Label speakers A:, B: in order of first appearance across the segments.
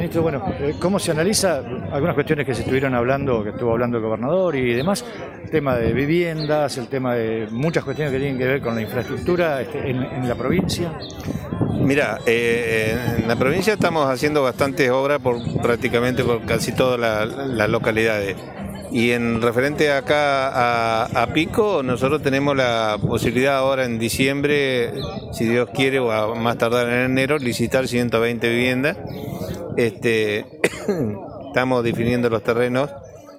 A: Ministro, bueno, eh, ¿cómo se analiza algunas cuestiones que se estuvieron hablando, que estuvo hablando el gobernador y demás? El tema de viviendas, el tema de muchas cuestiones que tienen que ver con la infraestructura este, en, la provincia.
B: Mira, eh, en la provincia estamos haciendo bastantes obras por prácticamente por casi todas las localidades. Y en referente acá a, Pico, nosotros tenemos la posibilidad ahora en diciembre, si Dios quiere, o a más tardar en enero, licitar 120 viviendas. Este, estamos definiendo los terrenos,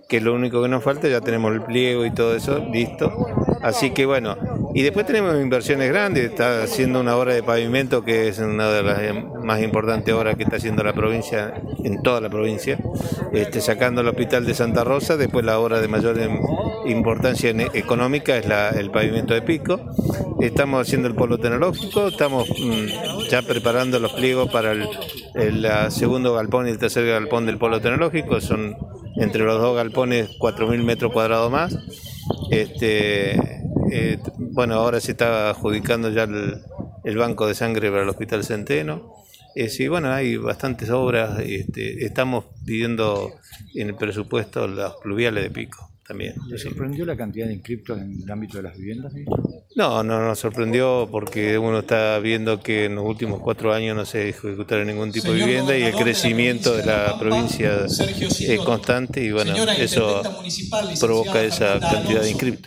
B: que es lo único que nos falta, ya tenemos el pliego y todo eso listo. Así que bueno, y después tenemos inversiones grandes, está haciendo una obra de pavimento que es una de las más importantes obras que está haciendo la provincia, en toda la provincia, este, sacando el hospital de Santa Rosa, después la obra de mayor em, importancia económica es el pavimento de Pico, estamos haciendo el polo tecnológico, estamos mm, ya preparando los pliegos para el, segundo galpón y el tercer galpón del polo tecnológico, son entre los dos galpones 4.000 metros cuadrados más. Este, eh, bueno, ahora se está adjudicando ya el, banco de sangre para el Hospital Centeno. Eh, sí, bueno, hay bastantes obras. Este, estamos pidiendo en el presupuesto las pluviales de pico también.
A: ¿Le sorprendió la cantidad de inscriptos en el ámbito de las viviendas?
B: No, no nos sorprendió porque uno está viendo que en los últimos cuatro años no se ejecutaron ningún tipo de vivienda y el crecimiento de la provincia es constante y bueno, eso provoca esa cantidad de inscriptos.